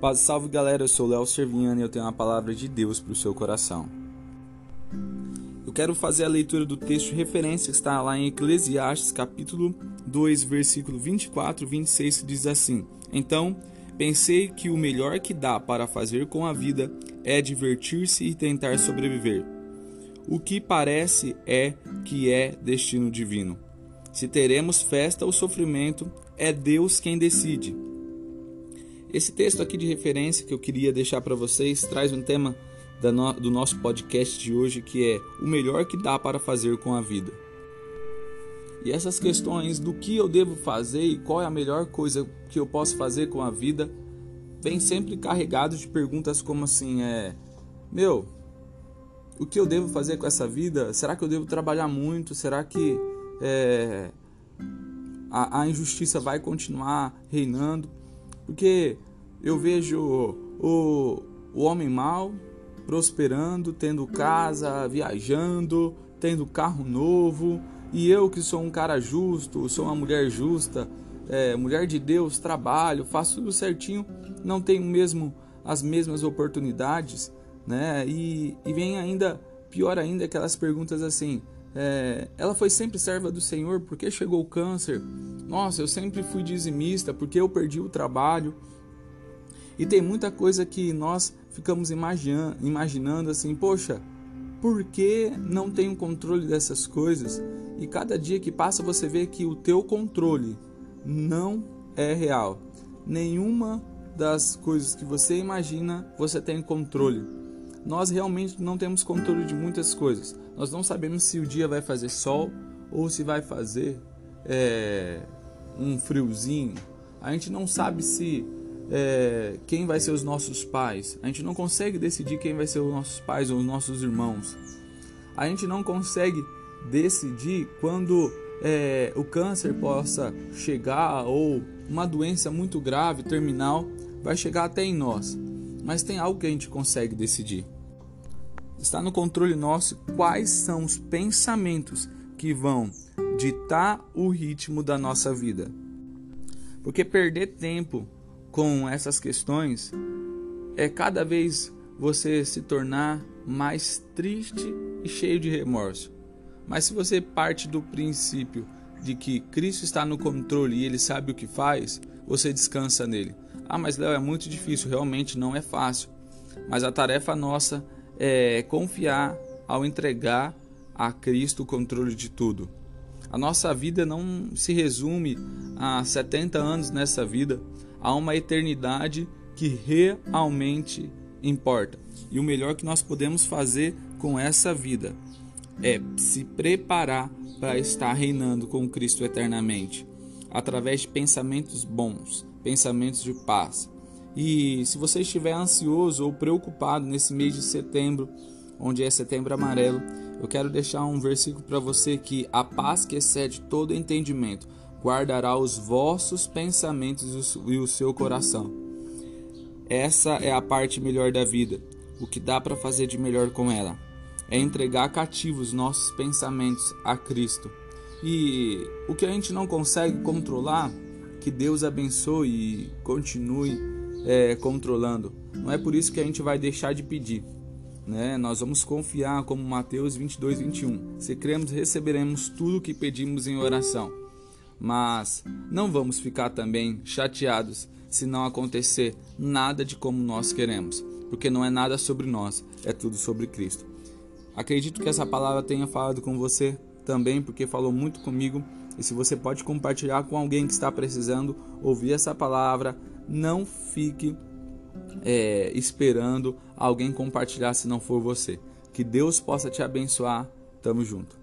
Paz salve galera, eu sou Léo Serviano e eu tenho uma palavra de Deus para o seu coração. Eu quero fazer a leitura do texto referência que está lá em Eclesiastes, capítulo 2, versículo 24 e 26, que diz assim: Então pensei que o melhor que dá para fazer com a vida é divertir-se e tentar sobreviver. O que parece é que é destino divino. Se teremos festa ou sofrimento, é Deus quem decide. Esse texto aqui de referência que eu queria deixar para vocês traz um tema do nosso podcast de hoje que é o melhor que dá para fazer com a vida. E essas questões do que eu devo fazer e qual é a melhor coisa que eu posso fazer com a vida vem sempre carregado de perguntas como assim é meu o que eu devo fazer com essa vida? Será que eu devo trabalhar muito? Será que é, a, a injustiça vai continuar reinando? Porque eu vejo o, o homem mau prosperando, tendo casa, viajando, tendo carro novo, e eu que sou um cara justo, sou uma mulher justa, é, mulher de Deus, trabalho, faço tudo certinho, não tenho mesmo as mesmas oportunidades, né? E, e vem ainda pior ainda aquelas perguntas assim: é, ela foi sempre serva do Senhor, por que chegou o câncer? Nossa, eu sempre fui dizimista, porque eu perdi o trabalho. E tem muita coisa que nós ficamos imaginando, imaginando assim, poxa, por que não tenho controle dessas coisas? E cada dia que passa você vê que o teu controle não é real. Nenhuma das coisas que você imagina você tem controle. Nós realmente não temos controle de muitas coisas. Nós não sabemos se o dia vai fazer sol ou se vai fazer é, um friozinho. A gente não sabe se é, quem vai ser os nossos pais. A gente não consegue decidir quem vai ser os nossos pais ou os nossos irmãos. A gente não consegue decidir quando é, o câncer possa chegar ou uma doença muito grave, terminal, vai chegar até em nós. Mas tem algo que a gente consegue decidir. Está no controle nosso quais são os pensamentos que vão ditar o ritmo da nossa vida. Porque perder tempo com essas questões é cada vez você se tornar mais triste e cheio de remorso. Mas se você parte do princípio de que Cristo está no controle e ele sabe o que faz, você descansa nele. Ah, mas Léo, é muito difícil, realmente não é fácil. Mas a tarefa nossa é confiar ao entregar a Cristo o controle de tudo. A nossa vida não se resume a 70 anos nessa vida, há uma eternidade que realmente importa. E o melhor que nós podemos fazer com essa vida é se preparar para estar reinando com Cristo eternamente, através de pensamentos bons, pensamentos de paz, e se você estiver ansioso ou preocupado nesse mês de setembro, onde é setembro amarelo, eu quero deixar um versículo para você que a paz que excede todo entendimento guardará os vossos pensamentos e o seu coração. Essa é a parte melhor da vida, o que dá para fazer de melhor com ela. É entregar cativos nossos pensamentos a Cristo. E o que a gente não consegue controlar, que Deus abençoe e continue é, controlando. Não é por isso que a gente vai deixar de pedir. Né? Nós vamos confiar, como Mateus 22, 21. Se cremos, receberemos tudo o que pedimos em oração. Mas não vamos ficar também chateados se não acontecer nada de como nós queremos, porque não é nada sobre nós, é tudo sobre Cristo. Acredito que essa palavra tenha falado com você também, porque falou muito comigo. E se você pode compartilhar com alguém que está precisando ouvir essa palavra, não fique é, esperando alguém compartilhar se não for você. Que Deus possa te abençoar. Tamo junto.